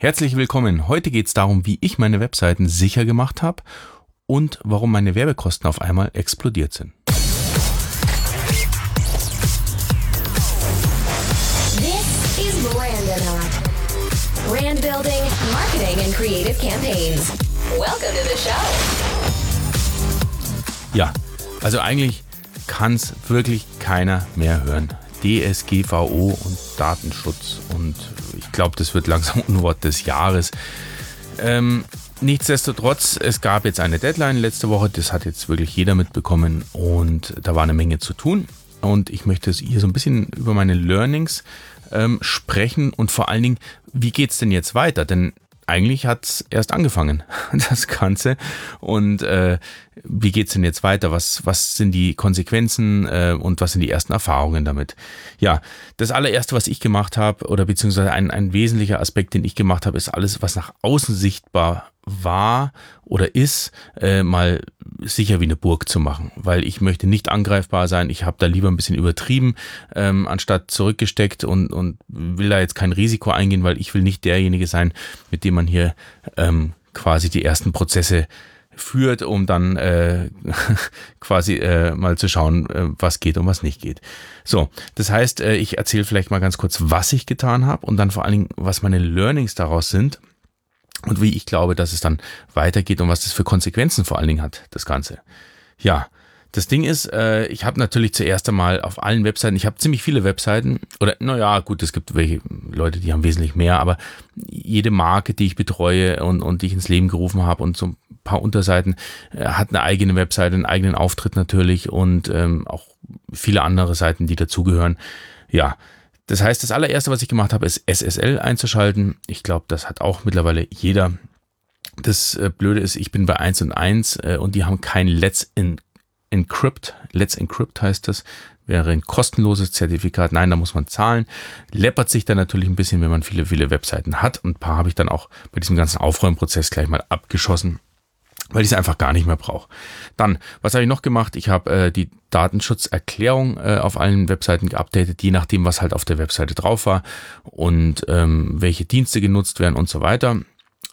Herzlich willkommen. Heute geht es darum, wie ich meine Webseiten sicher gemacht habe und warum meine Werbekosten auf einmal explodiert sind. This is Brand building, marketing and creative campaigns. Welcome to the show. Ja, also eigentlich kann es wirklich keiner mehr hören. DSGVO und Datenschutz und ich glaube, das wird langsam Unwort des Jahres. Ähm, nichtsdestotrotz, es gab jetzt eine Deadline letzte Woche, das hat jetzt wirklich jeder mitbekommen und da war eine Menge zu tun. Und ich möchte hier so ein bisschen über meine Learnings ähm, sprechen und vor allen Dingen, wie geht es denn jetzt weiter? Denn eigentlich hat es erst angefangen, das Ganze. Und äh, wie geht's denn jetzt weiter? Was, was sind die Konsequenzen äh, und was sind die ersten Erfahrungen damit? Ja, das allererste, was ich gemacht habe, oder beziehungsweise ein, ein wesentlicher Aspekt, den ich gemacht habe, ist alles, was nach außen sichtbar war oder ist, äh, mal sicher wie eine Burg zu machen, weil ich möchte nicht angreifbar sein. Ich habe da lieber ein bisschen übertrieben, ähm, anstatt zurückgesteckt und, und will da jetzt kein Risiko eingehen, weil ich will nicht derjenige sein, mit dem man hier ähm, quasi die ersten Prozesse führt, um dann äh, quasi äh, mal zu schauen, äh, was geht und was nicht geht. So, das heißt, äh, ich erzähle vielleicht mal ganz kurz, was ich getan habe und dann vor allen Dingen, was meine Learnings daraus sind und wie ich glaube, dass es dann weitergeht und was das für Konsequenzen vor allen Dingen hat, das Ganze. Ja, das Ding ist, äh, ich habe natürlich zuerst einmal auf allen Webseiten, ich habe ziemlich viele Webseiten, oder naja, gut, es gibt welche Leute, die haben wesentlich mehr, aber jede Marke, die ich betreue und, und die ich ins Leben gerufen habe und so ein paar Unterseiten, äh, hat eine eigene Webseite, einen eigenen Auftritt natürlich und ähm, auch viele andere Seiten, die dazugehören. Ja, das heißt, das allererste, was ich gemacht habe, ist SSL einzuschalten. Ich glaube, das hat auch mittlerweile jeder. Das äh, Blöde ist, ich bin bei 1 und 1 äh, und die haben kein Let's in Encrypt. Let's Encrypt heißt das. Wäre ein kostenloses Zertifikat. Nein, da muss man zahlen. Läppert sich dann natürlich ein bisschen, wenn man viele, viele Webseiten hat. Und ein paar habe ich dann auch bei diesem ganzen Aufräumprozess gleich mal abgeschossen weil ich es einfach gar nicht mehr brauche. Dann, was habe ich noch gemacht? Ich habe äh, die Datenschutzerklärung äh, auf allen Webseiten geupdatet, je nachdem, was halt auf der Webseite drauf war und ähm, welche Dienste genutzt werden und so weiter.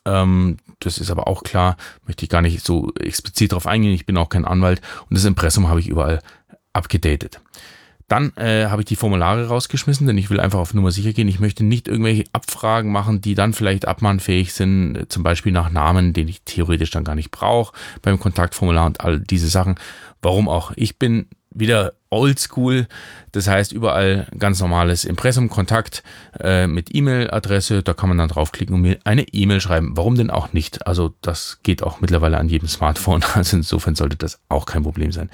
Ähm, das ist aber auch klar, möchte ich gar nicht so explizit darauf eingehen. Ich bin auch kein Anwalt und das Impressum habe ich überall abgedatet. Dann äh, habe ich die Formulare rausgeschmissen, denn ich will einfach auf Nummer sicher gehen. Ich möchte nicht irgendwelche Abfragen machen, die dann vielleicht abmahnfähig sind, äh, zum Beispiel nach Namen, den ich theoretisch dann gar nicht brauche, beim Kontaktformular und all diese Sachen. Warum auch? Ich bin wieder oldschool, das heißt überall ganz normales Impressum, Kontakt äh, mit E-Mail-Adresse, da kann man dann draufklicken und mir eine E-Mail schreiben. Warum denn auch nicht? Also das geht auch mittlerweile an jedem Smartphone, also insofern sollte das auch kein Problem sein.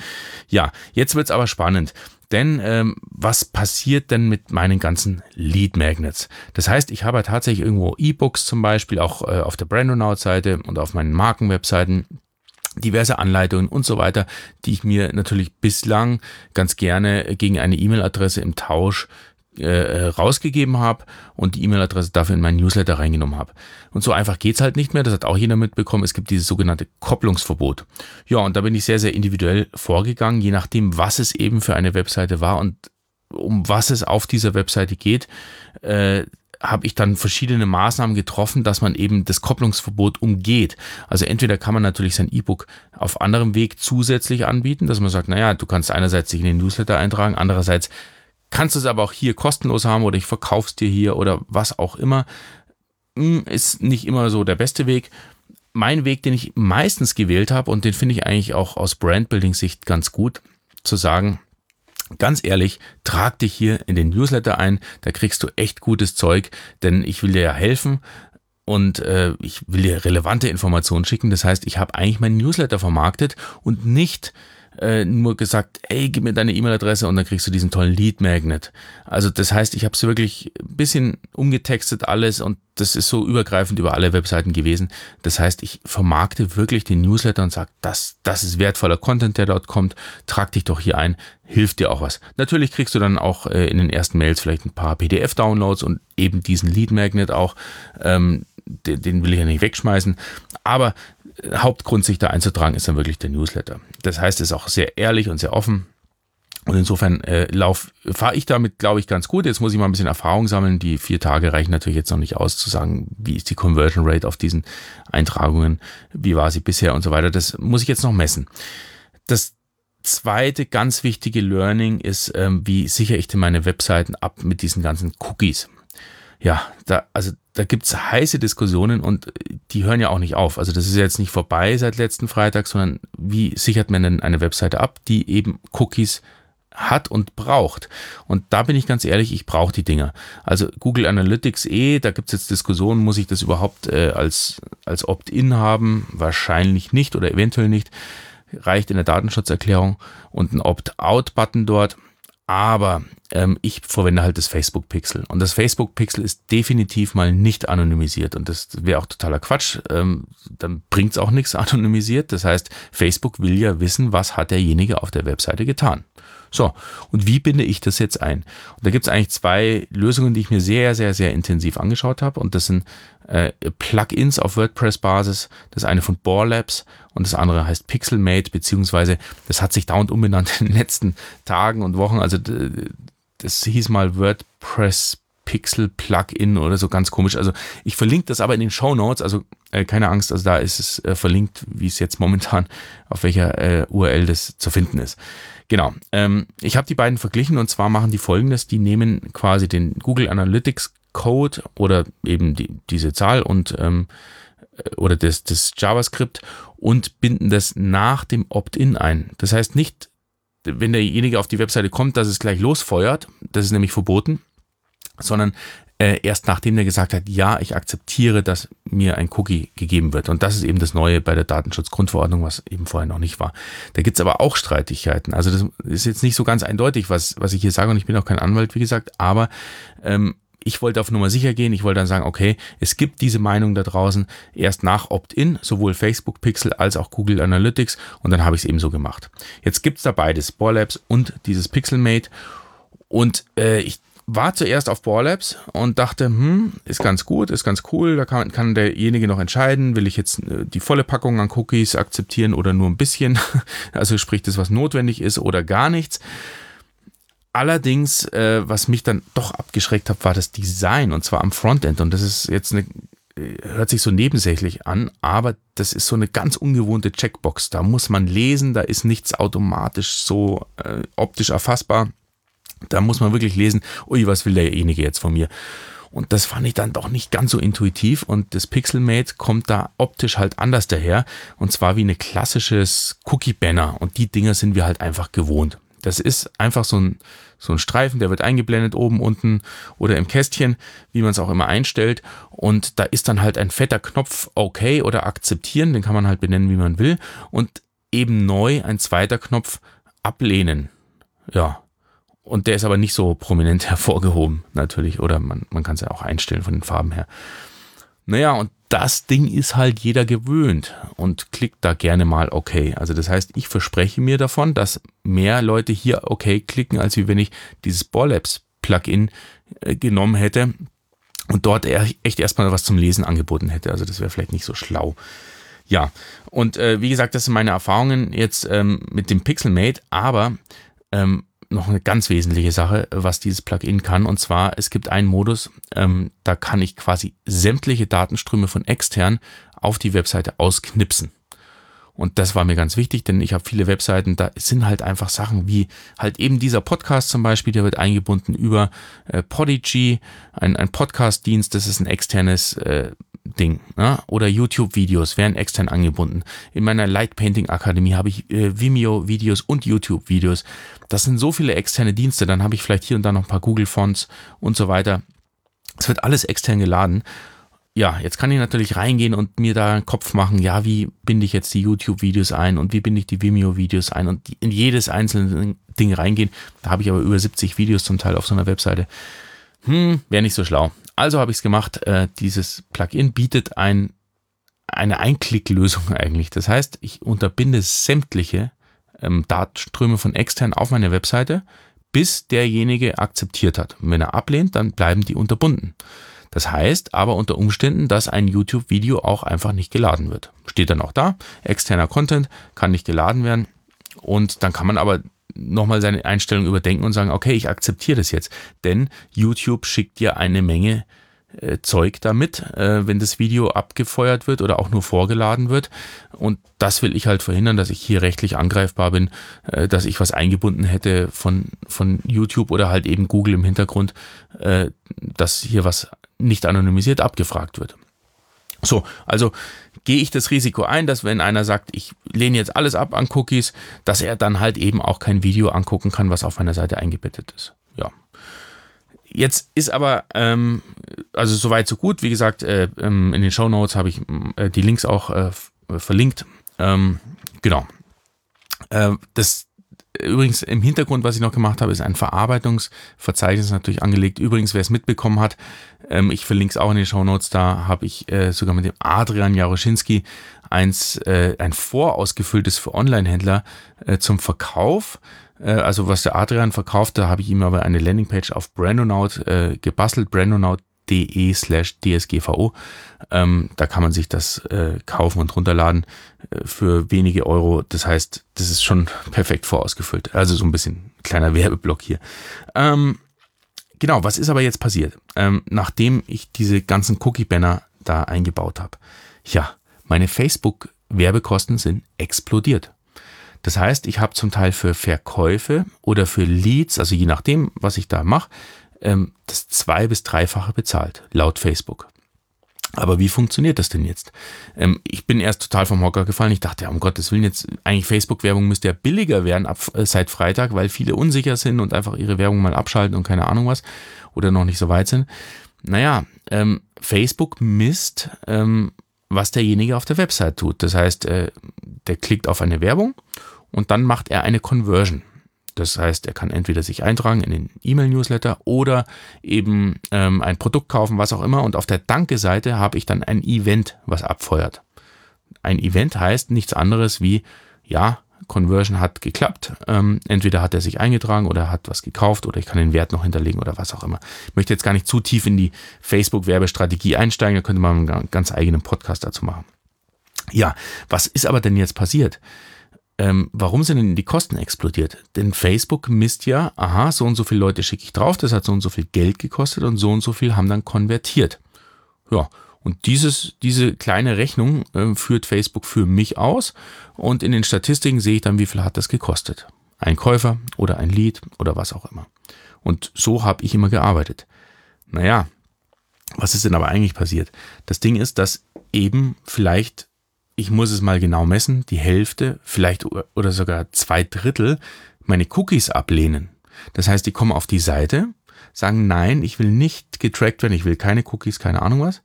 Ja, jetzt wird's aber spannend. Denn ähm, was passiert denn mit meinen ganzen Lead Magnets? Das heißt, ich habe tatsächlich irgendwo E-Books zum Beispiel, auch äh, auf der Brandonaut-Seite und auf meinen Markenwebseiten diverse Anleitungen und so weiter, die ich mir natürlich bislang ganz gerne gegen eine E-Mail-Adresse im Tausch äh, rausgegeben habe und die E-Mail-Adresse dafür in meinen Newsletter reingenommen habe. Und so einfach geht's halt nicht mehr. Das hat auch jeder mitbekommen. Es gibt dieses sogenannte Kopplungsverbot. Ja, und da bin ich sehr, sehr individuell vorgegangen, je nachdem, was es eben für eine Webseite war und um was es auf dieser Webseite geht. Äh, habe ich dann verschiedene Maßnahmen getroffen, dass man eben das Kopplungsverbot umgeht. Also entweder kann man natürlich sein E-Book auf anderem Weg zusätzlich anbieten, dass man sagt, naja, du kannst einerseits dich in den Newsletter eintragen, andererseits kannst du es aber auch hier kostenlos haben oder ich verkauf's dir hier oder was auch immer. Hm, ist nicht immer so der beste Weg. Mein Weg, den ich meistens gewählt habe und den finde ich eigentlich auch aus Brandbuilding-Sicht ganz gut, zu sagen, ganz ehrlich, trag dich hier in den Newsletter ein, da kriegst du echt gutes Zeug, denn ich will dir ja helfen und äh, ich will dir relevante Informationen schicken. Das heißt, ich habe eigentlich meinen Newsletter vermarktet und nicht äh, nur gesagt, ey, gib mir deine E-Mail-Adresse und dann kriegst du diesen tollen Lead Magnet. Also das heißt, ich habe es wirklich ein bisschen umgetextet alles und das ist so übergreifend über alle Webseiten gewesen. Das heißt, ich vermarkte wirklich den Newsletter und sage, das, das ist wertvoller Content, der dort kommt. Trag dich doch hier ein, hilft dir auch was. Natürlich kriegst du dann auch äh, in den ersten Mails vielleicht ein paar PDF-Downloads und eben diesen Lead Magnet auch. Ähm, den, den will ich ja nicht wegschmeißen. Aber Hauptgrund, sich da einzutragen, ist dann wirklich der Newsletter. Das heißt, es ist auch sehr ehrlich und sehr offen. Und insofern äh, fahre ich damit, glaube ich, ganz gut. Jetzt muss ich mal ein bisschen Erfahrung sammeln. Die vier Tage reichen natürlich jetzt noch nicht aus, zu sagen, wie ist die Conversion Rate auf diesen Eintragungen, wie war sie bisher und so weiter. Das muss ich jetzt noch messen. Das zweite ganz wichtige Learning ist, ähm, wie sichere ich denn meine Webseiten ab mit diesen ganzen Cookies? Ja, da, also da gibt's heiße Diskussionen und die hören ja auch nicht auf. Also das ist jetzt nicht vorbei seit letzten Freitag, sondern wie sichert man denn eine Webseite ab, die eben Cookies hat und braucht. Und da bin ich ganz ehrlich, ich brauche die Dinger. Also Google Analytics eh, da gibt's jetzt Diskussionen, muss ich das überhaupt äh, als, als Opt-in haben? Wahrscheinlich nicht oder eventuell nicht reicht in der Datenschutzerklärung und ein Opt-out-Button dort. Aber ähm, ich verwende halt das Facebook-Pixel. Und das Facebook-Pixel ist definitiv mal nicht anonymisiert. Und das wäre auch totaler Quatsch. Ähm, dann bringt's auch nichts anonymisiert. Das heißt, Facebook will ja wissen, was hat derjenige auf der Webseite getan. So, und wie binde ich das jetzt ein? Und da gibt es eigentlich zwei Lösungen, die ich mir sehr, sehr, sehr intensiv angeschaut habe. Und das sind äh, Plugins auf WordPress-Basis. Das eine von Bohr Labs und das andere heißt Pixelmate, beziehungsweise das hat sich dauernd umbenannt in den letzten Tagen und Wochen. Also das hieß mal WordPress Pixel Plugin oder so ganz komisch. Also ich verlinke das aber in den Show Notes, also äh, keine Angst, also da ist es äh, verlinkt, wie es jetzt momentan auf welcher äh, URL das zu finden ist. Genau. Ähm, ich habe die beiden verglichen und zwar machen die folgendes: Die nehmen quasi den Google Analytics Code oder eben die, diese Zahl und ähm, äh, oder das, das JavaScript und binden das nach dem Opt-in ein. Das heißt nicht, wenn derjenige auf die Webseite kommt, dass es gleich losfeuert. Das ist nämlich verboten sondern äh, erst nachdem der gesagt hat, ja, ich akzeptiere, dass mir ein Cookie gegeben wird. Und das ist eben das Neue bei der Datenschutzgrundverordnung, was eben vorher noch nicht war. Da gibt's aber auch Streitigkeiten. Also das ist jetzt nicht so ganz eindeutig, was, was ich hier sage, und ich bin auch kein Anwalt, wie gesagt, aber ähm, ich wollte auf Nummer sicher gehen. Ich wollte dann sagen, okay, es gibt diese Meinung da draußen erst nach Opt-in, sowohl Facebook Pixel als auch Google Analytics. Und dann habe ich es eben so gemacht. Jetzt gibt's da beides, Borlabs und dieses Pixelmate. Und äh, ich war zuerst auf Borlabs und dachte, hm, ist ganz gut, ist ganz cool, da kann, kann derjenige noch entscheiden, will ich jetzt äh, die volle Packung an Cookies akzeptieren oder nur ein bisschen, also sprich das, was notwendig ist oder gar nichts. Allerdings, äh, was mich dann doch abgeschreckt hat, war das Design und zwar am Frontend und das ist jetzt eine äh, hört sich so nebensächlich an, aber das ist so eine ganz ungewohnte Checkbox. Da muss man lesen, da ist nichts automatisch so äh, optisch erfassbar. Da muss man wirklich lesen, ui, was will derjenige jetzt von mir? Und das fand ich dann doch nicht ganz so intuitiv und das Pixelmate kommt da optisch halt anders daher und zwar wie ein klassisches Cookie-Banner und die Dinger sind wir halt einfach gewohnt. Das ist einfach so ein, so ein Streifen, der wird eingeblendet oben, unten oder im Kästchen, wie man es auch immer einstellt. Und da ist dann halt ein fetter Knopf OK oder akzeptieren, den kann man halt benennen, wie man will. Und eben neu ein zweiter Knopf ablehnen. Ja, und der ist aber nicht so prominent hervorgehoben, natürlich. Oder man, man kann es ja auch einstellen von den Farben her. Naja, und das Ding ist halt jeder gewöhnt und klickt da gerne mal OK. Also das heißt, ich verspreche mir davon, dass mehr Leute hier OK klicken, als wie wenn ich dieses Borlabs Plugin äh, genommen hätte und dort echt erstmal was zum Lesen angeboten hätte. Also das wäre vielleicht nicht so schlau. Ja, und äh, wie gesagt, das sind meine Erfahrungen jetzt ähm, mit dem Pixelmate, aber ähm, noch eine ganz wesentliche Sache, was dieses Plugin kann. Und zwar, es gibt einen Modus, ähm, da kann ich quasi sämtliche Datenströme von extern auf die Webseite ausknipsen. Und das war mir ganz wichtig, denn ich habe viele Webseiten, da sind halt einfach Sachen wie halt eben dieser Podcast zum Beispiel, der wird eingebunden über äh, Podigy, ein, ein Podcast-Dienst, das ist ein externes äh, Ding. Ne? Oder YouTube-Videos werden extern angebunden. In meiner Light Painting Akademie habe ich äh, Vimeo-Videos und YouTube-Videos. Das sind so viele externe Dienste. Dann habe ich vielleicht hier und da noch ein paar Google-Fonts und so weiter. Es wird alles extern geladen. Ja, jetzt kann ich natürlich reingehen und mir da einen Kopf machen, ja, wie binde ich jetzt die YouTube-Videos ein und wie binde ich die Vimeo-Videos ein und in jedes einzelne Ding reingehen. Da habe ich aber über 70 Videos zum Teil auf so einer Webseite. Hm, wäre nicht so schlau. Also habe ich es gemacht. Äh, dieses Plugin bietet ein, eine Einklicklösung eigentlich. Das heißt, ich unterbinde sämtliche ähm, Datenströme von extern auf meine Webseite, bis derjenige akzeptiert hat. Und wenn er ablehnt, dann bleiben die unterbunden. Das heißt aber unter Umständen, dass ein YouTube-Video auch einfach nicht geladen wird. Steht dann auch da, externer Content kann nicht geladen werden. Und dann kann man aber nochmal seine Einstellung überdenken und sagen, okay, ich akzeptiere das jetzt. Denn YouTube schickt dir eine Menge äh, Zeug damit, äh, wenn das Video abgefeuert wird oder auch nur vorgeladen wird. Und das will ich halt verhindern, dass ich hier rechtlich angreifbar bin, äh, dass ich was eingebunden hätte von, von YouTube oder halt eben Google im Hintergrund, äh, dass hier was nicht anonymisiert abgefragt wird. So, also gehe ich das Risiko ein, dass wenn einer sagt, ich lehne jetzt alles ab an Cookies, dass er dann halt eben auch kein Video angucken kann, was auf meiner Seite eingebettet ist. Ja. Jetzt ist aber, ähm, also soweit so gut. Wie gesagt, äh, ähm, in den Show Notes habe ich äh, die Links auch äh, verlinkt. Ähm, genau. Äh, das Übrigens im Hintergrund, was ich noch gemacht habe, ist ein Verarbeitungsverzeichnis natürlich angelegt. Übrigens, wer es mitbekommen hat, ähm, ich verlinke es auch in den Show Notes, da habe ich äh, sogar mit dem Adrian Jaroschinski eins, äh, ein vorausgefülltes für Online-Händler äh, zum Verkauf. Äh, also was der Adrian verkauft, da habe ich ihm aber eine Landingpage auf Brandonaut äh, gebastelt, brandonaut.de slash dsgvo. Ähm, da kann man sich das äh, kaufen und runterladen äh, für wenige Euro. Das heißt, das ist schon perfekt vorausgefüllt. Also so ein bisschen kleiner Werbeblock hier. Ähm, genau, was ist aber jetzt passiert? Ähm, nachdem ich diese ganzen Cookie-Banner da eingebaut habe. Ja, meine Facebook-Werbekosten sind explodiert. Das heißt, ich habe zum Teil für Verkäufe oder für Leads, also je nachdem, was ich da mache, ähm, das zwei- bis dreifache bezahlt, laut Facebook. Aber wie funktioniert das denn jetzt? Ähm, ich bin erst total vom Hocker gefallen. Ich dachte, ja, um Gottes Willen, jetzt eigentlich Facebook-Werbung müsste ja billiger werden ab, äh, seit Freitag, weil viele unsicher sind und einfach ihre Werbung mal abschalten und keine Ahnung was oder noch nicht so weit sind. Naja, ähm, Facebook misst, ähm, was derjenige auf der Website tut. Das heißt, äh, der klickt auf eine Werbung und dann macht er eine Conversion. Das heißt, er kann entweder sich eintragen in den E-Mail-Newsletter oder eben ähm, ein Produkt kaufen, was auch immer. Und auf der Danke-Seite habe ich dann ein Event, was abfeuert. Ein Event heißt nichts anderes wie, ja, Conversion hat geklappt. Ähm, entweder hat er sich eingetragen oder hat was gekauft oder ich kann den Wert noch hinterlegen oder was auch immer. Ich möchte jetzt gar nicht zu tief in die Facebook-Werbestrategie einsteigen, da könnte man einen ganz eigenen Podcast dazu machen. Ja, was ist aber denn jetzt passiert? Ähm, warum sind denn die Kosten explodiert? Denn Facebook misst ja, aha, so und so viele Leute schicke ich drauf, das hat so und so viel Geld gekostet und so und so viel haben dann konvertiert. Ja, und dieses, diese kleine Rechnung äh, führt Facebook für mich aus und in den Statistiken sehe ich dann, wie viel hat das gekostet. Ein Käufer oder ein Lead oder was auch immer. Und so habe ich immer gearbeitet. Naja, was ist denn aber eigentlich passiert? Das Ding ist, dass eben vielleicht ich muss es mal genau messen, die Hälfte, vielleicht oder sogar zwei Drittel meine Cookies ablehnen. Das heißt, die kommen auf die Seite, sagen, nein, ich will nicht getrackt werden, ich will keine Cookies, keine Ahnung was,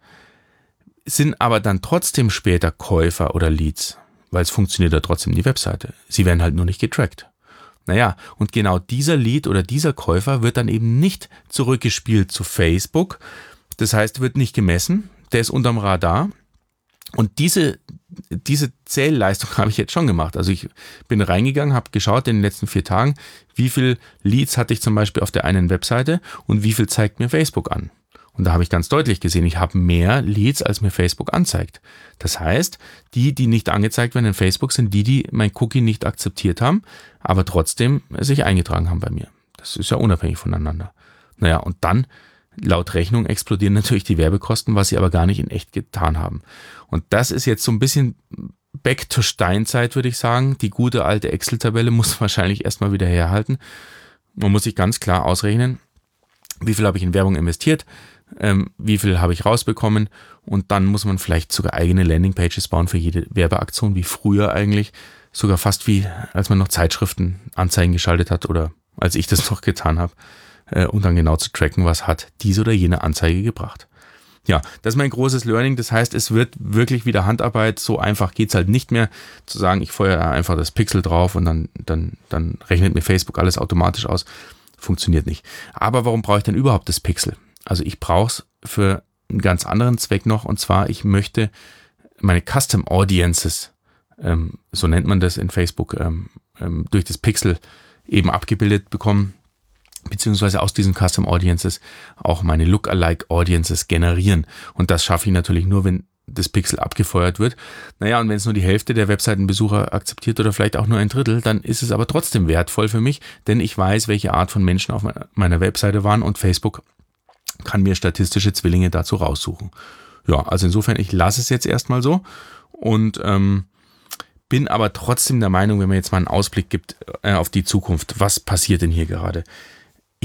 sind aber dann trotzdem später Käufer oder Leads, weil es funktioniert ja trotzdem die Webseite. Sie werden halt nur nicht getrackt. Naja, und genau dieser Lead oder dieser Käufer wird dann eben nicht zurückgespielt zu Facebook. Das heißt, wird nicht gemessen, der ist unterm Radar. Und diese, diese Zählleistung habe ich jetzt schon gemacht. Also ich bin reingegangen, habe geschaut in den letzten vier Tagen, wie viel Leads hatte ich zum Beispiel auf der einen Webseite und wie viel zeigt mir Facebook an. Und da habe ich ganz deutlich gesehen, ich habe mehr Leads, als mir Facebook anzeigt. Das heißt, die, die nicht angezeigt werden in Facebook, sind die, die mein Cookie nicht akzeptiert haben, aber trotzdem sich eingetragen haben bei mir. Das ist ja unabhängig voneinander. Naja, und dann laut Rechnung explodieren natürlich die Werbekosten, was sie aber gar nicht in echt getan haben. Und das ist jetzt so ein bisschen back to Steinzeit, würde ich sagen. Die gute alte Excel-Tabelle muss wahrscheinlich erstmal wieder herhalten. Man muss sich ganz klar ausrechnen, wie viel habe ich in Werbung investiert, ähm, wie viel habe ich rausbekommen und dann muss man vielleicht sogar eigene Landingpages bauen für jede Werbeaktion, wie früher eigentlich, sogar fast wie als man noch Zeitschriften Anzeigen geschaltet hat oder als ich das noch getan habe äh, um dann genau zu tracken, was hat diese oder jene Anzeige gebracht. Ja, das ist mein großes Learning. Das heißt, es wird wirklich wieder Handarbeit. So einfach geht's halt nicht mehr zu sagen, ich feuere einfach das Pixel drauf und dann, dann, dann rechnet mir Facebook alles automatisch aus. Funktioniert nicht. Aber warum brauche ich denn überhaupt das Pixel? Also ich brauche es für einen ganz anderen Zweck noch. Und zwar, ich möchte meine Custom Audiences, ähm, so nennt man das in Facebook, ähm, ähm, durch das Pixel eben abgebildet bekommen beziehungsweise aus diesen Custom Audiences auch meine Lookalike Audiences generieren. Und das schaffe ich natürlich nur, wenn das Pixel abgefeuert wird. Naja, und wenn es nur die Hälfte der Webseitenbesucher akzeptiert oder vielleicht auch nur ein Drittel, dann ist es aber trotzdem wertvoll für mich, denn ich weiß, welche Art von Menschen auf meiner Webseite waren und Facebook kann mir statistische Zwillinge dazu raussuchen. Ja, also insofern, ich lasse es jetzt erstmal so und ähm, bin aber trotzdem der Meinung, wenn man jetzt mal einen Ausblick gibt äh, auf die Zukunft, was passiert denn hier gerade?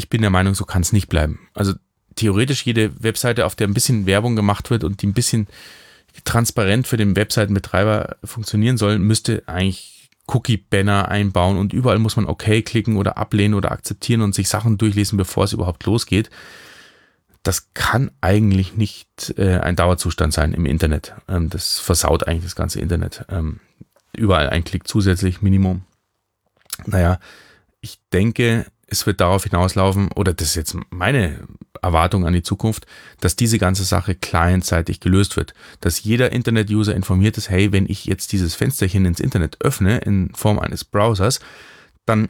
Ich bin der Meinung, so kann es nicht bleiben. Also theoretisch jede Webseite, auf der ein bisschen Werbung gemacht wird und die ein bisschen transparent für den Webseitenbetreiber funktionieren soll, müsste eigentlich Cookie-Banner einbauen und überall muss man OK klicken oder ablehnen oder akzeptieren und sich Sachen durchlesen, bevor es überhaupt losgeht. Das kann eigentlich nicht äh, ein Dauerzustand sein im Internet. Ähm, das versaut eigentlich das ganze Internet. Ähm, überall ein Klick zusätzlich, Minimum. Naja, ich denke, es wird darauf hinauslaufen, oder das ist jetzt meine Erwartung an die Zukunft, dass diese ganze Sache clientseitig gelöst wird. Dass jeder Internet-User informiert ist, hey, wenn ich jetzt dieses Fensterchen ins Internet öffne in Form eines Browsers, dann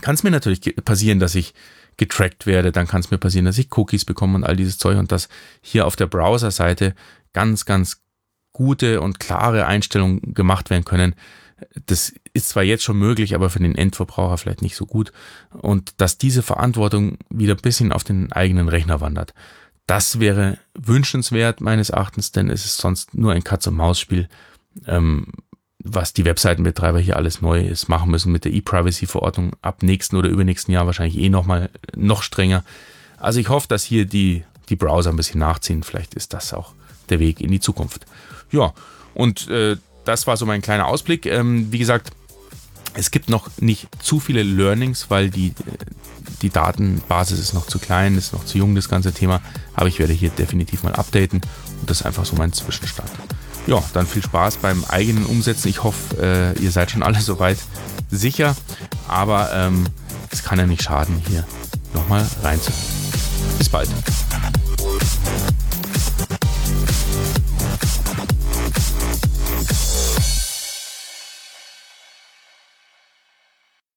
kann es mir natürlich passieren, dass ich getrackt werde, dann kann es mir passieren, dass ich Cookies bekomme und all dieses Zeug und dass hier auf der Browser-Seite ganz, ganz gute und klare Einstellungen gemacht werden können. Das ist zwar jetzt schon möglich, aber für den Endverbraucher vielleicht nicht so gut. Und dass diese Verantwortung wieder ein bisschen auf den eigenen Rechner wandert. Das wäre wünschenswert meines Erachtens, denn es ist sonst nur ein Katz-und-Maus-Spiel, ähm, was die Webseitenbetreiber hier alles Neues machen müssen mit der E-Privacy-Verordnung ab nächsten oder übernächsten Jahr wahrscheinlich eh nochmal noch strenger. Also ich hoffe, dass hier die, die Browser ein bisschen nachziehen. Vielleicht ist das auch der Weg in die Zukunft. Ja, und äh, das war so mein kleiner Ausblick. Ähm, wie gesagt, es gibt noch nicht zu viele Learnings, weil die, die Datenbasis ist noch zu klein, ist noch zu jung, das ganze Thema. Aber ich werde hier definitiv mal updaten und das ist einfach so mein Zwischenstand. Ja, dann viel Spaß beim eigenen Umsetzen. Ich hoffe, äh, ihr seid schon alle soweit sicher, aber ähm, es kann ja nicht schaden, hier nochmal reinzuhören. Bis bald.